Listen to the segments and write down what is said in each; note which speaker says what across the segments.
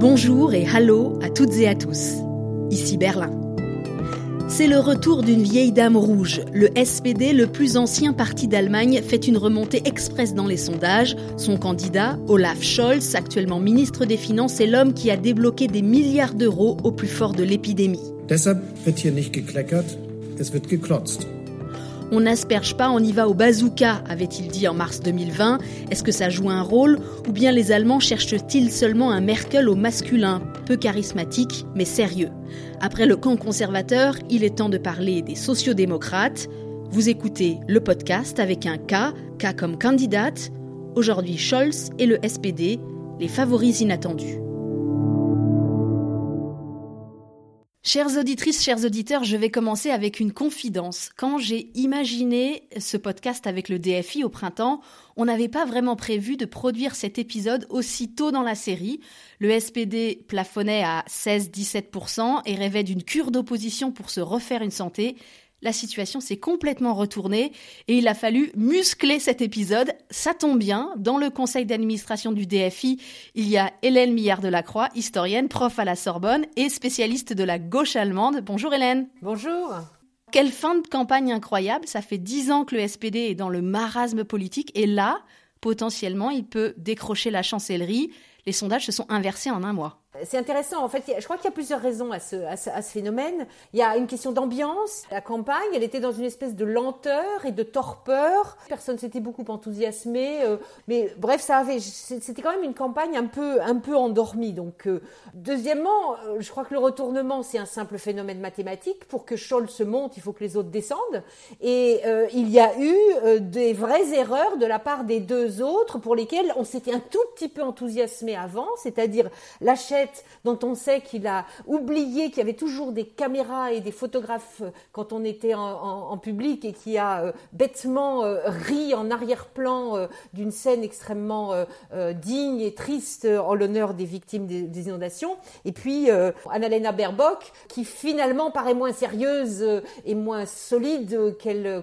Speaker 1: Bonjour et hallo à toutes et à tous. Ici Berlin. C'est le retour d'une vieille dame rouge. Le SPD, le plus ancien parti d'Allemagne, fait une remontée express dans les sondages. Son candidat, Olaf Scholz, actuellement ministre des Finances, est l'homme qui a débloqué des milliards d'euros au plus fort de l'épidémie.
Speaker 2: Deshalb.
Speaker 1: On n'asperge pas, on y va au bazooka, avait-il dit en mars 2020. Est-ce que ça joue un rôle? Ou bien les Allemands cherchent-ils seulement un Merkel au masculin, peu charismatique, mais sérieux Après le camp conservateur, il est temps de parler des sociodémocrates. Vous écoutez le podcast avec un K, K comme candidate. Aujourd'hui, Scholz et le SPD, les favoris inattendus. Chères auditrices, chers auditeurs, je vais commencer avec une confidence. Quand j'ai imaginé ce podcast avec le DFI au printemps, on n'avait pas vraiment prévu de produire cet épisode aussi tôt dans la série. Le SPD plafonnait à 16-17% et rêvait d'une cure d'opposition pour se refaire une santé la situation s'est complètement retournée et il a fallu muscler cet épisode. Ça tombe bien, dans le conseil d'administration du DFI, il y a Hélène Millard de la Croix, historienne, prof à la Sorbonne et spécialiste de la gauche allemande. Bonjour Hélène.
Speaker 3: Bonjour.
Speaker 1: Quelle fin de campagne incroyable. Ça fait dix ans que le SPD est dans le marasme politique et là, potentiellement, il peut décrocher la chancellerie. Les sondages se sont inversés en un mois.
Speaker 3: C'est intéressant. En fait, je crois qu'il y a plusieurs raisons à ce, phénomène. Il y a une question d'ambiance. La campagne, elle était dans une espèce de lenteur et de torpeur. Personne s'était beaucoup enthousiasmé. Euh, mais bref, ça avait, c'était quand même une campagne un peu, endormie. Donc, euh, deuxièmement, euh, je crois que le retournement, c'est un simple phénomène mathématique. Pour que Scholz se monte, il faut que les autres descendent. Et il y a eu des vraies erreurs de la part des deux autres pour lesquelles on s'était un tout petit peu enthousiasmé avant, c'est-à-dire Dont on sait qu'il a oublié qu'il y avait toujours des caméras et des photographes euh, quand on était en, public et qui a euh, bêtement euh, ri en arrière-plan d'une scène extrêmement digne et triste en l'honneur des victimes des, inondations. Et puis Annalena Baerbock, qui finalement paraît moins sérieuse et moins solide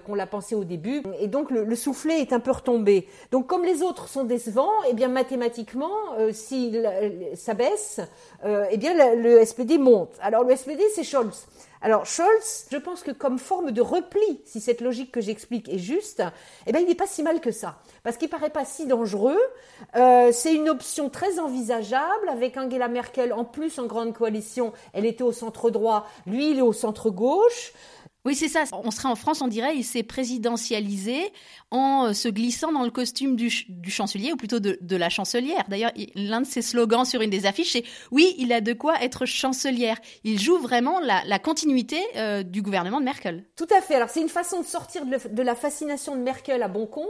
Speaker 3: qu'on l'a pensé au début. Et donc le, soufflet est un peu retombé. Donc comme les autres sont décevants, et eh bien mathématiquement, si ça baisse, euh, eh bien le, SPD monte. Alors le SPD, c'est Scholz. Alors Scholz, je pense que comme forme de repli, si cette logique que j'explique est juste, eh bien il n'est pas si mal que ça, parce qu'il paraît pas si dangereux. Euh, c'est une option très envisageable avec Angela Merkel en plus en grande coalition. Elle était au centre droit, lui il est au centre gauche.
Speaker 1: Oui, c'est ça. On serait en France, on dirait, il s'est présidentialisé en euh, se glissant dans le costume du, chancelier, ou plutôt de, la chancelière. D'ailleurs, l'un de ses slogans sur une des affiches, c'est « Oui, il a de quoi être chancelière ». Il joue vraiment la, continuité euh, du gouvernement de Merkel.
Speaker 3: Tout à fait. Alors, c'est une façon de sortir de, la fascination de Merkel à bon compte,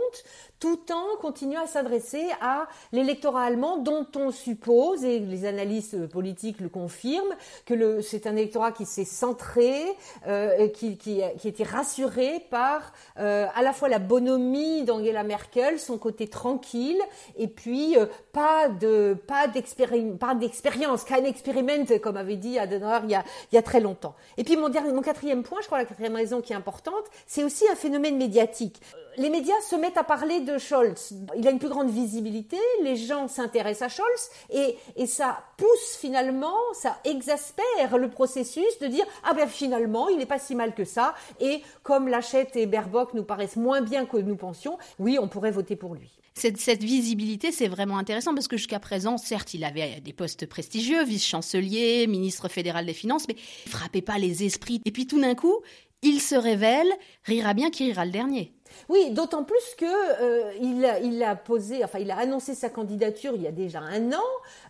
Speaker 3: tout en continuant à s'adresser à l'électorat allemand dont on suppose, et les analystes politiques le confirment, que c'est un électorat qui s'est centré, euh, qui qui, qui était rassuré par euh, à la fois la bonhomie d'Angela Merkel, son côté tranquille, et puis euh, pas de pas d'expérience, qu'un expériment, comme avait dit Adenauer il y, a, il y a très longtemps. Et puis mon, mon quatrième point, je crois la quatrième raison qui est importante, c'est aussi un phénomène médiatique les médias se mettent à parler de Scholz. Il a une plus grande visibilité, les gens s'intéressent à Scholz et, ça pousse finalement, ça exaspère le processus de dire ah ben finalement il n'est pas si mal que ça et comme Lachette et Baerbock nous paraissent moins bien que nous pensions, oui on pourrait voter pour lui.
Speaker 1: Cette, cette, visibilité, c'est vraiment intéressant parce que jusqu'à présent, certes, il avait des postes prestigieux, vice-chancelier, ministre fédéral des Finances, mais il frappait pas les esprits. Et puis tout d'un coup, il se révèle, rira bien qui rira le dernier.
Speaker 3: Oui, d'autant plus que euh, il, a, posé, enfin, il a annoncé sa candidature il y a déjà un an,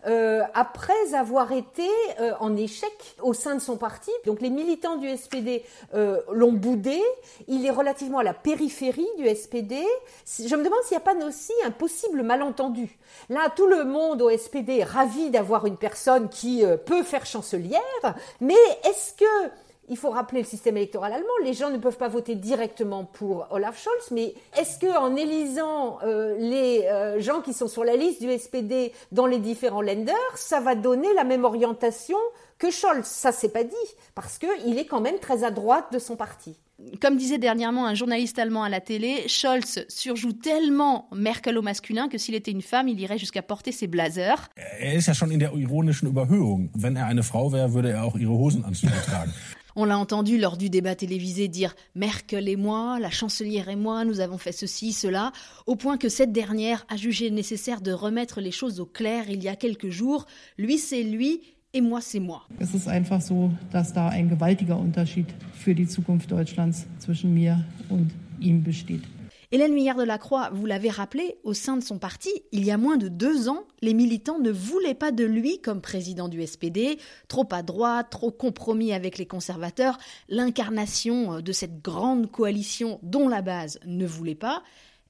Speaker 3: euh, après avoir été euh, en échec au sein de son parti. Donc, les militants du SPD l'ont boudé. Il est relativement à la périphérie du SPD. Je me demande s'il n'y a pas aussi un possible malentendu. Là, tout le monde au SPD est ravi d'avoir une personne qui peut faire chancelière, mais est-ce que il faut rappeler le système électoral allemand. Les gens ne peuvent pas voter directement pour Olaf Scholz, mais est-ce que en élisant euh, les euh, gens qui sont sur la liste du SPD dans les différents lenders, ça va donner la même orientation que Scholz? Ça, c'est pas dit, parce qu'il est quand même très à droite de son parti.
Speaker 1: Comme disait dernièrement un journaliste allemand à la télé, Scholz surjoue tellement Merkel au masculin que s'il était une femme, il irait jusqu'à porter ses blazers.
Speaker 4: Er ist ja schon in der ironischen Überhöhung. Wenn er eine Frau wäre, würde er auch ihre Hosenanzüge tragen.
Speaker 1: On l'a entendu lors du débat télévisé dire Merkel et moi, la chancelière et moi, nous avons fait ceci, cela, au point que cette dernière a jugé nécessaire de remettre les choses au clair il y a quelques jours. Lui, c'est lui et moi, c'est moi.
Speaker 5: Es ist einfach so, dass da ein gewaltiger Unterschied für die Zukunft Deutschlands zwischen mir und ihm besteht.
Speaker 1: Hélène Millard de la Croix, vous l'avez rappelé, au sein de son parti, il y a moins de deux ans, les militants ne voulaient pas de lui comme président du SPD, trop à droite, trop compromis avec les conservateurs, l'incarnation de cette grande coalition dont la base ne voulait pas.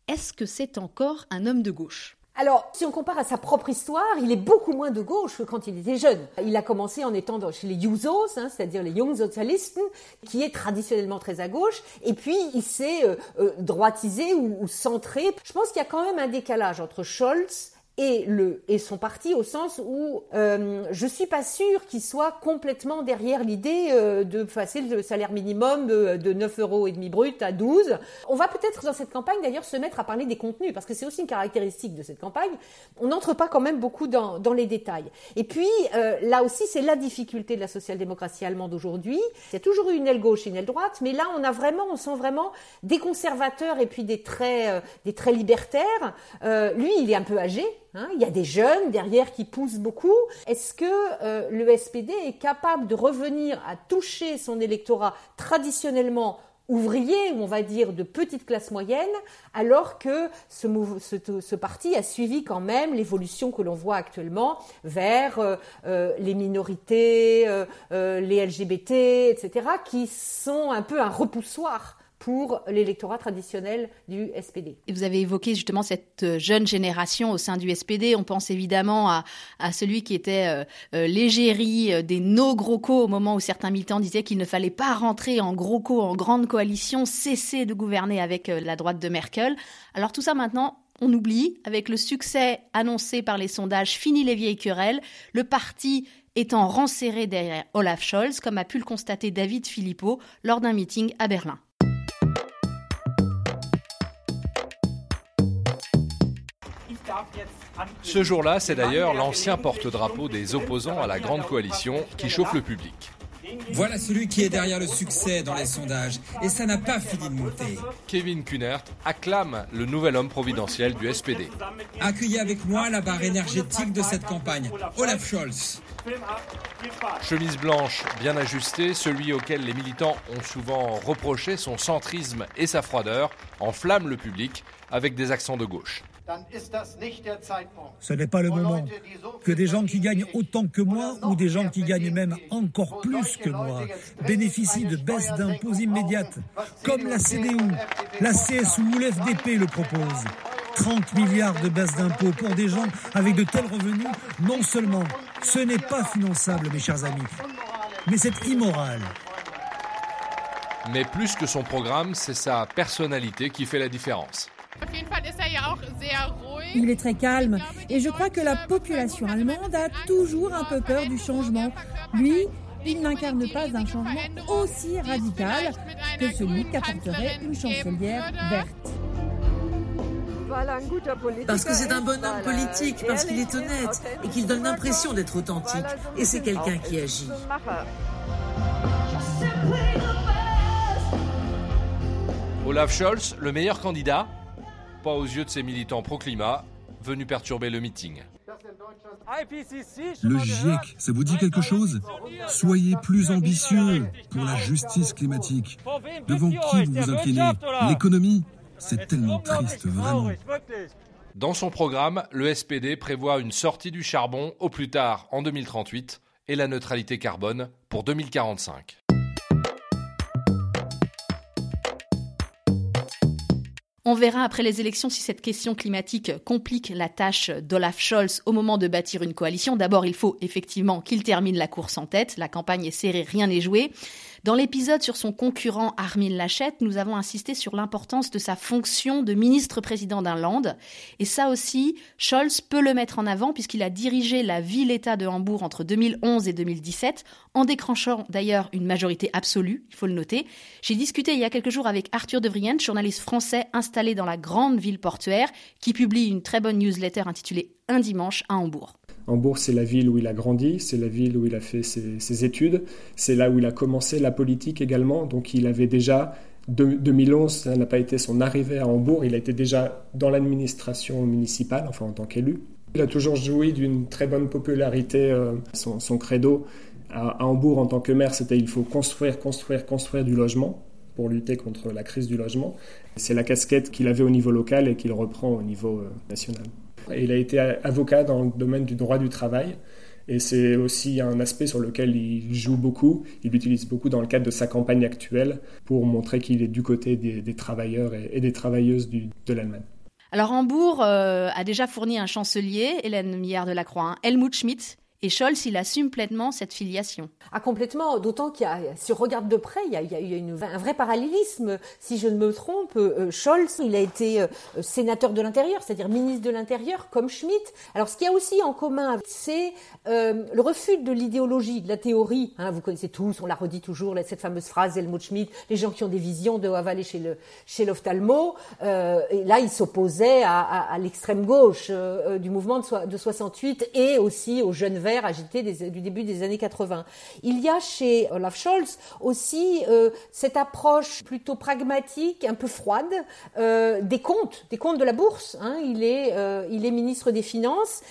Speaker 1: Est-ce que c'est encore un homme de gauche?
Speaker 3: Alors, si on compare à sa propre histoire, il est beaucoup moins de gauche que quand il était jeune. Il a commencé en étant chez les Jusos, hein, c'est-à-dire les Jungsozialisten, qui est traditionnellement très à gauche, et puis il s'est euh, euh, droitisé ou, ou centré. Je pense qu'il y a quand même un décalage entre Scholz et le et son parti au sens où euh, je suis pas sûre qu'il soit complètement derrière l'idée euh, de passer le salaire minimum de, de 9 euros et demi brut à 12. On va peut-être dans cette campagne d'ailleurs se mettre à parler des contenus parce que c'est aussi une caractéristique de cette campagne. On n'entre pas quand même beaucoup dans, dans les détails. Et puis euh, là aussi c'est la difficulté de la social-démocratie allemande aujourd'hui. Il y a toujours eu une aile gauche et une aile droite, mais là on a vraiment on sent vraiment des conservateurs et puis des traits euh, des traits libertaires. Euh, lui il est un peu âgé. Hein, il y a des jeunes derrière qui poussent beaucoup. Est-ce que euh, le SPD est capable de revenir à toucher son électorat traditionnellement ouvrier, ou on va dire de petite classe moyenne, alors que ce, parti a suivi quand même l'évolution que l'on voit actuellement vers euh, euh, les minorités, les LGBT, etc., qui sont un peu un repoussoir pour l'électorat traditionnel du SPD.
Speaker 1: Et vous avez évoqué justement cette jeune génération au sein du SPD. On pense évidemment à, celui qui était euh, euh, l'égérie euh, des no gros co au moment où certains militants disaient qu'il ne fallait pas rentrer en gros co, en grande coalition, cesser de gouverner avec euh, la droite de Merkel. Alors tout ça maintenant, on oublie, avec le succès annoncé par les sondages, fini les vieilles querelles, le parti étant renserré derrière Olaf Scholz, comme a pu le constater David Philippot lors d'un meeting à Berlin.
Speaker 6: Ce jour-là, c'est d'ailleurs l'ancien porte-drapeau des opposants à la grande coalition qui chauffe le public.
Speaker 7: Voilà celui qui est derrière le succès dans les sondages. Et ça n'a pas fini de monter.
Speaker 6: Kevin Kunert acclame le nouvel homme providentiel du SPD.
Speaker 7: Accueillez avec moi la barre énergétique de cette campagne, Olaf Scholz.
Speaker 6: Chemise blanche bien ajustée, celui auquel les militants ont souvent reproché son centrisme et sa froideur, enflamme le public avec des accents de gauche.
Speaker 8: Ce n'est pas le moment que des gens qui gagnent autant que moi ou des gens qui gagnent même encore plus que moi bénéficient de baisses d'impôts immédiates, comme la CDU, la CSU ou l'FDP le proposent. 30 milliards de baisses d'impôts pour des gens avec de tels revenus, non seulement ce n'est pas finançable, mes chers amis, mais c'est immoral.
Speaker 6: Mais plus que son programme, c'est sa personnalité qui fait la différence.
Speaker 5: Il est très calme et je crois que la population allemande a toujours un peu peur du changement. Lui, il n'incarne pas un changement aussi radical que celui qu'apporterait une chancelière verte.
Speaker 9: Parce que c'est un bon homme politique, parce qu'il est honnête et qu'il donne l'impression d'être authentique. Et c'est quelqu'un qui agit.
Speaker 6: Olaf Scholz, le meilleur candidat Pas aux yeux de ses militants pro-climat, venus perturber le meeting.
Speaker 10: Le GIEC, ça vous dit quelque chose Soyez plus ambitieux pour la justice climatique. Devant qui vous vous inclinez L'économie C'est tellement triste, vraiment.
Speaker 6: Dans son programme, le SPD prévoit une sortie du charbon au plus tard en 2038 et la neutralité carbone pour 2045.
Speaker 1: On verra après les élections si cette question climatique complique la tâche d'Olaf Scholz au moment de bâtir une coalition. D'abord, il faut effectivement qu'il termine la course en tête. La campagne est serrée, rien n'est joué. Dans l'épisode sur son concurrent Armin Laschet, nous avons insisté sur l'importance de sa fonction de ministre-président d'un land. Et ça aussi, Scholz peut le mettre en avant puisqu'il a dirigé la ville-État de Hambourg entre 2011 et 2017, en déclenchant d'ailleurs une majorité absolue, il faut le noter. J'ai discuté il y a quelques jours avec Arthur de Vrienne, journaliste français installé dans la grande ville portuaire, qui publie une très bonne newsletter intitulée Un dimanche à Hambourg.
Speaker 11: Hambourg, c'est la ville où il a grandi, c'est la ville où il a fait ses, études, c'est là où il a commencé la politique également. Donc il avait déjà, 2011, ça n'a pas été son arrivée à Hambourg, il a été déjà dans l'administration municipale, enfin en tant qu'élu. Il a toujours joui d'une très bonne popularité. Euh, son, credo à, Hambourg en tant que maire, c'était il faut construire, construire, construire du logement pour lutter contre la crise du logement. C'est la casquette qu'il avait au niveau local et qu'il reprend au niveau euh, national. Il a été avocat dans le domaine du droit du travail. Et c'est aussi un aspect sur lequel il joue beaucoup. Il l'utilise beaucoup dans le cadre de sa campagne actuelle pour montrer qu'il est du côté des, travailleurs et, des travailleuses de l'Allemagne.
Speaker 1: Alors Hambourg euh, a déjà fourni un chancelier, Hélène Millard de la Croix, hein, Helmut Schmidt, et Scholz, il assume pleinement cette filiation.
Speaker 3: Ah, complètement. D'autant qu'il y a, si on regarde de près, il y a, il un vrai parallélisme. Si je ne me trompe, euh, Scholz, il a été euh, sénateur de l'Intérieur, c'est-à-dire ministre de l'Intérieur, comme Schmitt. Alors, ce qu'il y a aussi en commun, c'est euh, le refus de l'idéologie, de la théorie. Hein, vous connaissez tous, on l'a redit toujours, cette fameuse phrase Helmut Schmidt, les gens qui ont des visions doivent aller chez le chez l'ophtalmo. et là, il s'opposait à, l'extrême gauche du mouvement de, de 68 et aussi aux jeunes agité du début des années 80. Il y a chez Olaf Scholz aussi euh, cette approche plutôt pragmatique, un peu froide, euh, des comptes, des comptes de la bourse. Hein. Il, est, euh, il est ministre des Finances,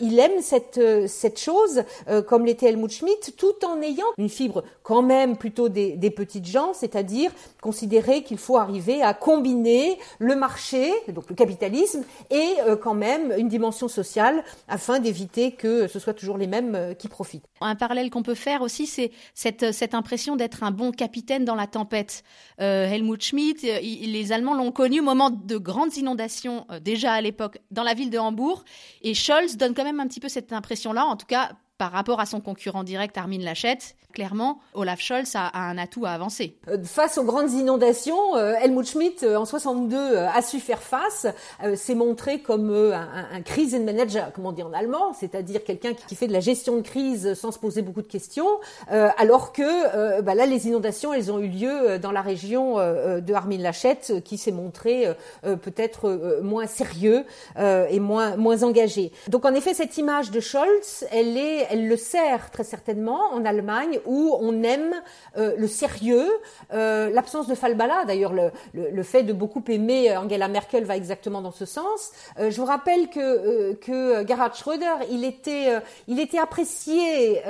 Speaker 3: il aime cette, chose, comme l'était Helmut Schmidt, tout en ayant une fibre quand même plutôt des, des petites gens, c'est-à-dire considérer qu'il faut arriver à combiner le marché, donc le capitalisme, et quand même une dimension sociale afin d'éviter que ce soit toujours mêmes euh, qui profitent.
Speaker 1: Un parallèle qu'on peut faire aussi, c'est cette, cette impression d'être un bon capitaine dans la tempête. Euh, Helmut Schmidt, euh, les Allemands l'ont connu au moment de grandes inondations, déjà à l'époque, dans la ville de Hambourg. Et Scholz donne quand même un petit peu cette impression-là, en tout cas par rapport à son concurrent direct Armin Laschet, clairement, Olaf Scholz a, un atout à avancer.
Speaker 3: Euh, face aux grandes inondations, euh, Helmut Schmidt, euh, en 62, a su faire face, s'est montré comme un, un Krisenmanager, comme on dit en allemand, c'est-à-dire quelqu'un qui fait de la gestion de crise sans se poser beaucoup de questions, alors que bah là, les inondations, elles ont eu lieu dans la région de Armin Laschet, qui s'est montré peut-être moins sérieux et moins, moins engagé. Donc en effet, cette image de Scholz, elle est elle le sert très certainement en Allemagne où on aime euh, le sérieux, euh, l'absence de falbala. D'ailleurs, le, fait de beaucoup aimer Angela Merkel va exactement dans ce sens. Euh, je vous rappelle que, que Gerhard Schröder, il était, il était apprécié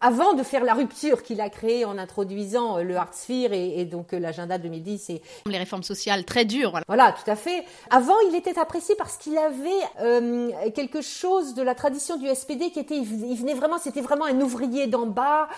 Speaker 3: avant de faire la rupture qu'il a créée en introduisant euh, le Hartz et, et donc euh, l'agenda 2010 et
Speaker 1: les réformes sociales très dures.
Speaker 3: Voilà. tout à fait. Avant, il était apprécié parce qu'il avait euh, quelque chose de la tradition du SPD qui était, il venait vraiment, c'était vraiment un ouvrier d'en bas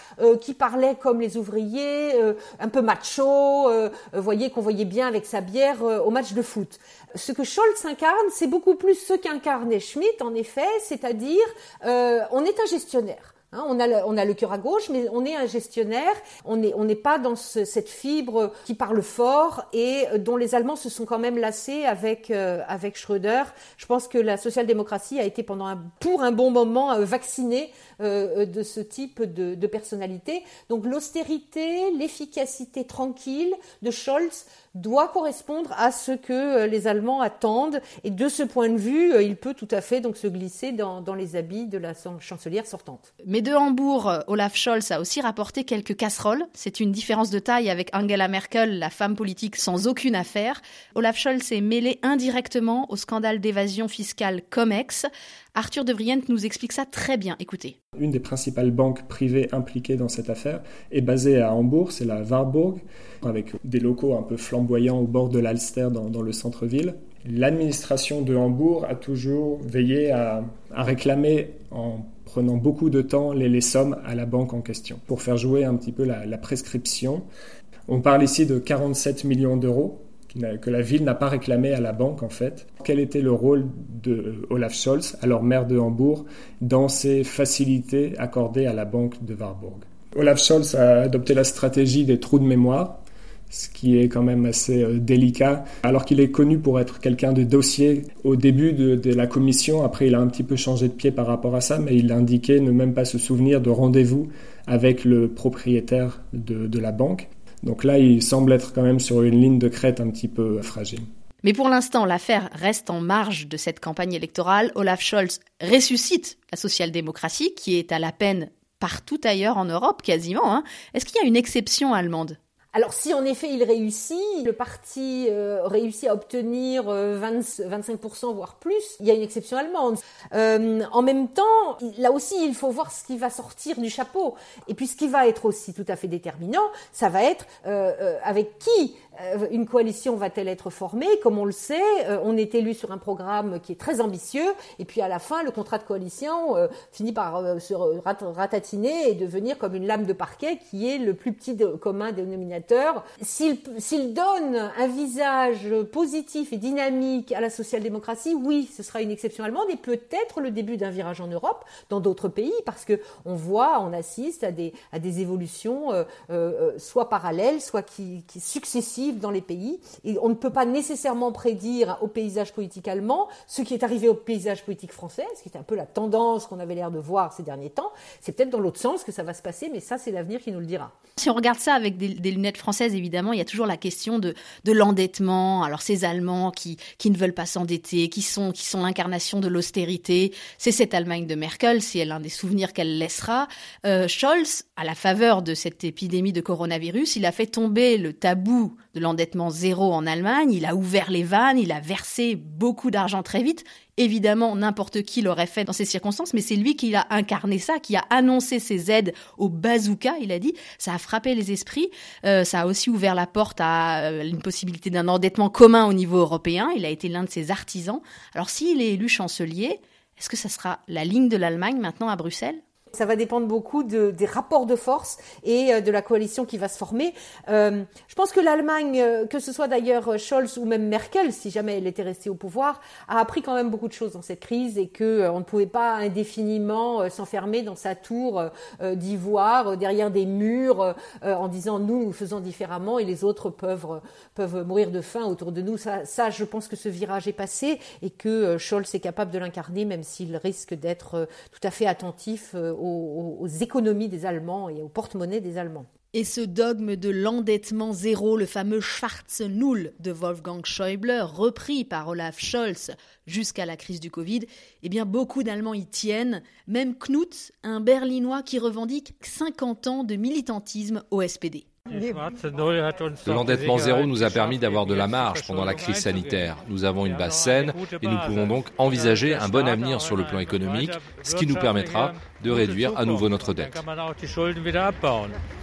Speaker 3: qui parlait comme les ouvriers, un peu macho, voyez qu'on voyait bien avec sa bière au match de foot. Ce que Scholz incarne, c'est beaucoup plus ce qu'incarnait Schmitt, en effet, c'est-à-dire on est un gestionnaire. Hein, on, a le, on a le cœur à gauche, mais on est un gestionnaire. On n'est on pas dans cette fibre qui parle fort et dont les Allemands se sont quand même lassés avec euh, avec Schröder. Je pense que la social-démocratie a été pendant un, pour un bon moment euh, vaccinée euh, de ce type de, personnalité. Donc l'austérité, l'efficacité tranquille de Scholz doit correspondre à ce que euh, les Allemands attendent. Et de ce point de vue, euh, il peut tout à fait donc se glisser dans, dans les habits de la chancelière sortante.
Speaker 1: Mais de Hambourg, euh, Olaf Scholz a aussi rapporté quelques casseroles. C'est une différence de taille avec Angela Merkel, la femme politique sans aucune affaire. Olaf Scholz est mêlé indirectement au scandale d'évasion fiscale Comex. Arthur de Vriente nous explique ça très bien. Écoutez.
Speaker 11: Une des principales banques privées impliquées dans cette affaire est basée à Hambourg, c'est la Warburg, avec des locaux un peu flamboyants au bord de l'Alster dans, le centre-ville. L'administration de Hambourg a toujours veillé à, réclamer en prenant beaucoup de temps les, sommes à la banque en question pour faire jouer un petit peu la prescription. On parle ici de 47 millions d'euros que la ville n'a pas réclamé à la banque en fait. Quel était le rôle de Olaf Scholz, alors maire de Hambourg, dans ces facilités accordées à la banque de Warburg? Olaf Scholz a adopté la stratégie des trous de mémoire, ce qui est quand même assez euh, délicat, alors qu'il est connu pour être quelqu'un de dossier au début de, la commission. Après, il a un petit peu changé de pied par rapport à ça, mais il a indiqué ne même pas se souvenir de rendez-vous avec le propriétaire de la banque. Donc là, il semble être quand même sur une ligne de crête un petit peu fragile.
Speaker 1: Mais pour l'instant, l'affaire reste en marge de cette campagne électorale. Olaf Scholz ressuscite la social-démocratie, qui est à la peine partout ailleurs en Europe, quasiment. Hein. Est-ce qu'il y a une exception allemande?
Speaker 3: Alors si en effet il réussit, le parti euh, réussit à obtenir 20, euh, 25% voire plus, il y a une exception allemande. Euh, en même temps, là aussi il faut voir ce qui va sortir du chapeau. Et puis ce qui va être aussi tout à fait déterminant, ça va être avec qui euh, une coalition va-t-elle être formée Comme on le sait, euh, on est élu sur un programme qui est très ambitieux, et puis à la fin, le contrat de coalition euh, finit par se ratatiner et devenir comme une lame de parquet qui est le plus petit commun dénominateur. S'il donne un visage positif et dynamique à la social-démocratie, oui, ce sera une exception allemande et peut-être le début d'un virage en Europe, dans d'autres pays, parce que on voit, on assiste à des, évolutions soit parallèles, soit qui successives dans les pays. Et on ne peut pas nécessairement prédire au paysage politique allemand ce qui est arrivé au paysage politique français, ce qui est un peu la tendance qu'on avait l'air de voir ces derniers temps. C'est peut-être dans l'autre sens que ça va se passer, mais ça, c'est l'avenir qui nous le dira.
Speaker 1: Si on regarde ça avec des, lunettes françaises, évidemment, il y a toujours la question de, de l'endettement. Alors ces Allemands qui, ne veulent pas s'endetter, qui sont, qui sont l'incarnation de l'austérité, c'est cette Allemagne de Merkel, c'est l'un des souvenirs qu'elle laissera. Euh, Scholz, à la faveur de cette épidémie de coronavirus, il a fait tomber le tabou de l'endettement zéro en Allemagne, il a ouvert les vannes, il a versé beaucoup d'argent très vite. Évidemment, n'importe qui l'aurait fait dans ces circonstances, mais c'est lui qui a incarné ça, qui a annoncé ses aides au bazooka, il a dit. Ça a frappé les esprits. Euh, ça a aussi ouvert la porte à euh, une possibilité d'un endettement commun au niveau européen. Il a été l'un de ses artisans. Alors s'il est élu chancelier, est-ce que ça sera la ligne de l'Allemagne maintenant à Bruxelles?
Speaker 3: Ça va dépendre beaucoup de, des rapports de force et euh, de la coalition qui va se former. Euh, je pense que l'Allemagne, euh, que ce soit d'ailleurs Scholz ou même Merkel, si jamais elle était restée au pouvoir, a appris quand même beaucoup de choses dans cette crise et que on ne pouvait pas indéfiniment s'enfermer dans sa tour d'ivoire derrière des murs en disant nous nous faisons différemment et les autres peuvent peuvent mourir de faim autour de nous. Ça, ça je pense que ce virage est passé et que Scholz est capable de l'incarner, même s'il risque d'être tout à fait attentif économies des Allemands et au porte-monnaie des Allemands.
Speaker 1: Et ce dogme de l'endettement zéro, le fameux Schwarze Null de Wolfgang Schäuble, repris par Olaf Scholz jusqu'à la crise du Covid, eh bien beaucoup d'Allemands y tiennent, même Knut, un Berlinois qui revendique 50 ans de militantisme au SPD.
Speaker 6: L'endettement zéro nous a permis d'avoir de la marge pendant la crise sanitaire. Nous avons une base saine et nous pouvons donc envisager un bon avenir sur le plan économique, ce qui nous permettra de réduire à nouveau notre dette.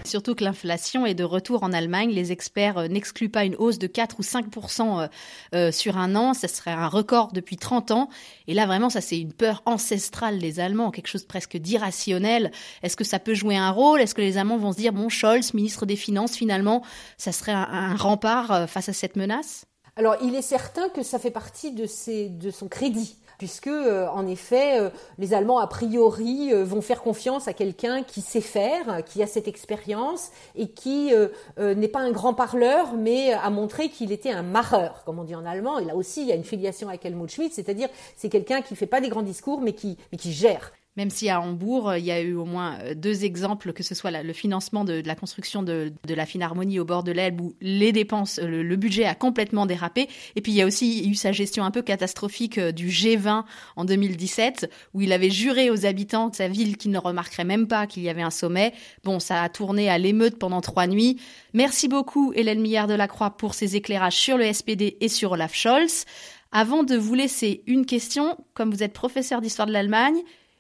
Speaker 1: Surtout que l'inflation est de retour en Allemagne. Les experts euh, n'excluent pas une hausse de 4 ou 5% euh, euh, sur un an. Ce serait un record depuis 30 ans. Et là, vraiment, ça, c'est une peur ancestrale des Allemands, quelque chose presque d'irrationnel. Est-ce que ça peut jouer un rôle? Est-ce que les Allemands vont se dire, bon, Scholz, ministre des Finances, finalement, ça serait un, rempart face à cette menace?
Speaker 3: Alors, il est certain que ça fait partie de, de son crédit puisque euh, en effet euh, les Allemands a priori euh, vont faire confiance à quelqu'un qui sait faire, qui a cette expérience et qui n'est pas un grand parleur, mais a montré qu'il était un marreur, comme on dit en allemand. Et là aussi, il y a une filiation avec Helmut Schmidt, c'est-à-dire c'est quelqu'un qui fait pas des grands discours, mais qui mais qui gère.
Speaker 1: Même si à Hambourg, il y a eu au moins euh, deux exemples, que ce soit le financement de, la construction de, la Philharmonie au bord de l'Elbe, où les dépenses, euh, le, budget a complètement dérapé. Et puis il y a aussi eu sa gestion un peu catastrophique euh, du G20 en 2017, où il avait juré aux habitants de sa ville qu'ils ne remarqueraient même pas qu'il y avait un sommet. Bon, ça a tourné à l'émeute pendant trois nuits. Merci beaucoup, Hélène Millard de la Croix, pour ces éclairages sur le SPD et sur Olaf Scholz. Avant de vous laisser une question, comme vous êtes professeur d'histoire de l'Allemagne,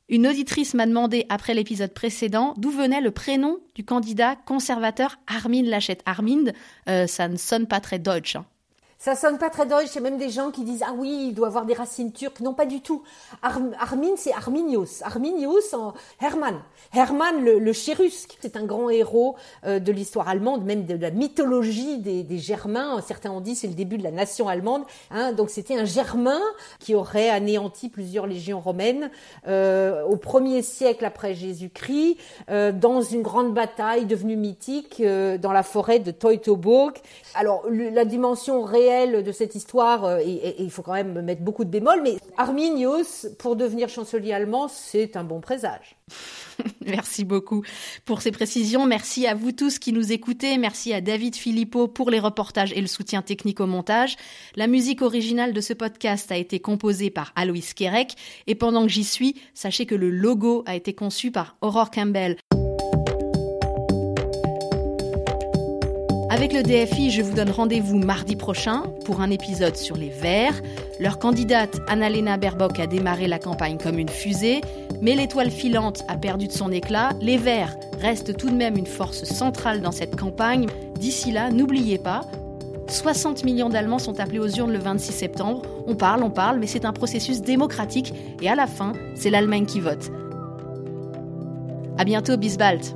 Speaker 1: une auditrice m'a demandé après l'épisode précédent d'où venait le prénom du candidat conservateur Armin Laschet. Armin, euh, ça ne sonne pas très deutsch. Hein.
Speaker 3: Ça sonne pas très deutsch. Il y a même des gens qui disent ah oui, il doit avoir des racines turques. Non, pas du tout. Armin, c'est Arminius. Arminius en Hermann. Hermann le, le Chérusque. C'est un grand héros euh, de l'histoire allemande, même de la mythologie des, des Germains. Certains ont dit c'est le début de la nation allemande. Hein. Donc c'était un Germain qui aurait anéanti plusieurs légions romaines euh, au premier siècle après Jésus-Christ, euh, dans une grande bataille devenue mythique euh, dans la forêt de Teutoburg. Alors la dimension réelle de cette histoire, euh, et, il faut quand même mettre beaucoup de bémols, mais Arminius, pour devenir chancelier allemand, c'est un bon présage.
Speaker 1: Merci beaucoup pour ces précisions. Merci à vous tous qui nous écoutez. Merci à David Philippot pour les reportages et le soutien technique au montage. La musique originale de ce podcast a été composée par Aloïs Kerek. Et pendant que j'y suis, sachez que le logo a été conçu par Aurore Campbell. Avec le DFI, je vous donne rendez-vous mardi prochain pour un épisode sur les Verts. Leur candidate, Annalena Baerbock, a démarré la campagne comme une fusée, mais l'étoile filante a perdu de son éclat. Les Verts restent tout de même une force centrale dans cette campagne. D'ici là, n'oubliez pas, 60 millions d'Allemands sont appelés aux urnes le 26 septembre. On parle, on parle, mais c'est un processus démocratique et à la fin, c'est l'Allemagne qui vote. À bientôt, Bisbalt.